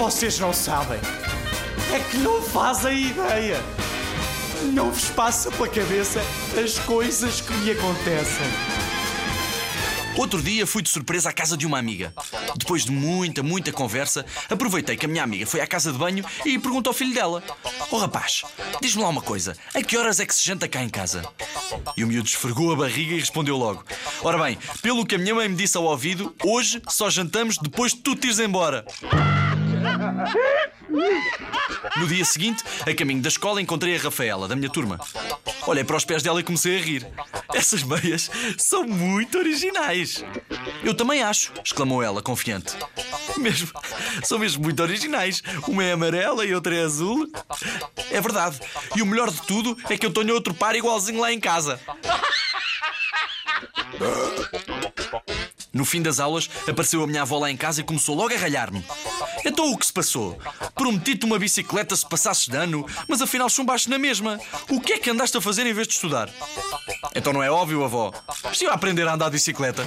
Vocês não sabem. É que não fazem ideia. Não vos passa pela cabeça as coisas que me acontecem. Outro dia fui de surpresa à casa de uma amiga. Depois de muita, muita conversa, aproveitei que a minha amiga foi à casa de banho e perguntou ao filho dela: Oh rapaz, diz-me lá uma coisa, a que horas é que se janta cá em casa? E o miúdo esfregou a barriga e respondeu logo: Ora bem, pelo que a minha mãe me disse ao ouvido, hoje só jantamos depois de tu te ires embora. No dia seguinte, a caminho da escola, encontrei a Rafaela, da minha turma. Olhei para os pés dela e comecei a rir. Essas meias são muito originais. Eu também acho, exclamou ela, confiante. Mesmo, são mesmo muito originais. Uma é amarela e outra é azul. É verdade. E o melhor de tudo é que eu tenho outro par igualzinho lá em casa. No fim das aulas, apareceu a minha avó lá em casa e começou logo a ralhar-me. Então o que se passou? Prometi-te uma bicicleta se passasses de ano, mas afinal chumbaste na mesma. O que é que andaste a fazer em vez de estudar? Então não é óbvio, avó. A aprender a andar de bicicleta.